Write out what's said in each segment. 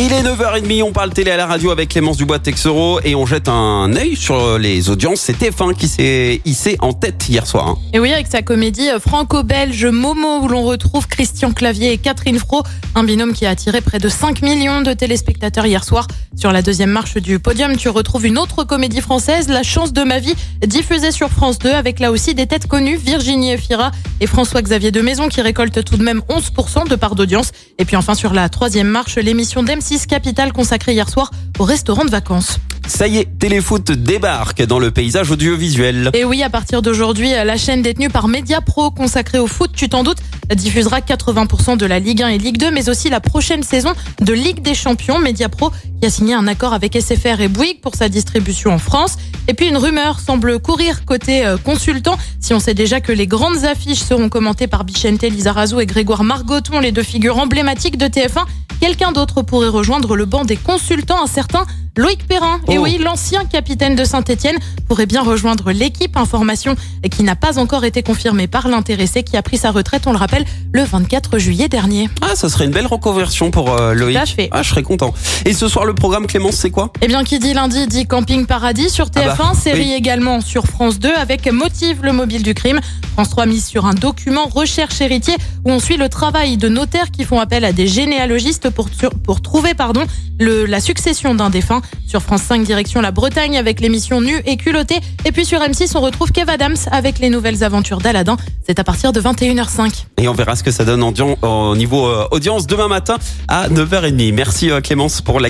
Il est 9h30, on parle télé à la radio avec Clémence Dubois Texero et on jette un œil sur les audiences. C'est TF1 qui s'est hissé en tête hier soir. hein. Et oui, avec sa comédie euh, franco-belge Momo, où l'on retrouve Christian Clavier et Catherine Fro, un binôme qui a attiré près de 5 millions de téléspectateurs hier soir. Sur la deuxième marche du podium, tu retrouves une autre comédie française, La chance de ma vie, diffusée sur France 2, avec là aussi des têtes connues, Virginie Efira et François-Xavier de Maison, qui récoltent tout de même 11% de part d'audience. Et puis enfin, sur la troisième marche, l'émission d'M6 Capital consacrée hier soir au restaurant de vacances. Ça y est, Téléfoot débarque dans le paysage audiovisuel. Et oui, à partir d'aujourd'hui, la chaîne détenue par Mediapro consacrée au foot, tu t'en doutes, diffusera 80% de la Ligue 1 et Ligue 2, mais aussi la prochaine saison de Ligue des Champions. Mediapro qui a signé un accord avec SFR et Bouygues pour sa distribution en France. Et puis une rumeur semble courir côté euh, consultant, si on sait déjà que les grandes affiches seront commentées par Bichente Lizarazu et Grégoire Margoton, les deux figures emblématiques de TF1. Quelqu'un d'autre pourrait rejoindre le banc des consultants, un certain Loïc Perrin. Et Oh. oui, l'ancien capitaine de Saint-Etienne pourrait bien rejoindre l'équipe. Information qui n'a pas encore été confirmée par l'intéressé qui a pris sa retraite, on le rappelle, le 24 juillet dernier. Ah, ça serait une belle reconversion pour euh, Loïc. Tout à fait. Ah, je serais content. Et ce soir, le programme Clémence, c'est quoi? Eh bien, qui dit lundi dit Camping Paradis sur TF1, Ah bah, série oui. également sur France 2 avec Motive le mobile du crime. France 3 mise sur un document recherche héritier où on suit le travail de notaires qui font appel à des généalogistes pour, pour trouver pardon, le, la succession d'un défunt. Sur France 5 direction la Bretagne avec l'émission Nue et culottée. Et puis sur M6 on retrouve Kev Adams avec les nouvelles aventures d'Aladin. C'est à partir de 21h05. Et on verra ce que ça donne au niveau euh, audience demain matin à 9h30. Merci euh, Clémence pour la...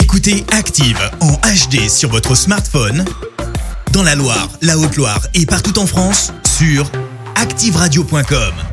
Écoutez Active en HD sur votre smartphone, dans la Loire, la Haute-Loire et partout en France, sur activeradio.com.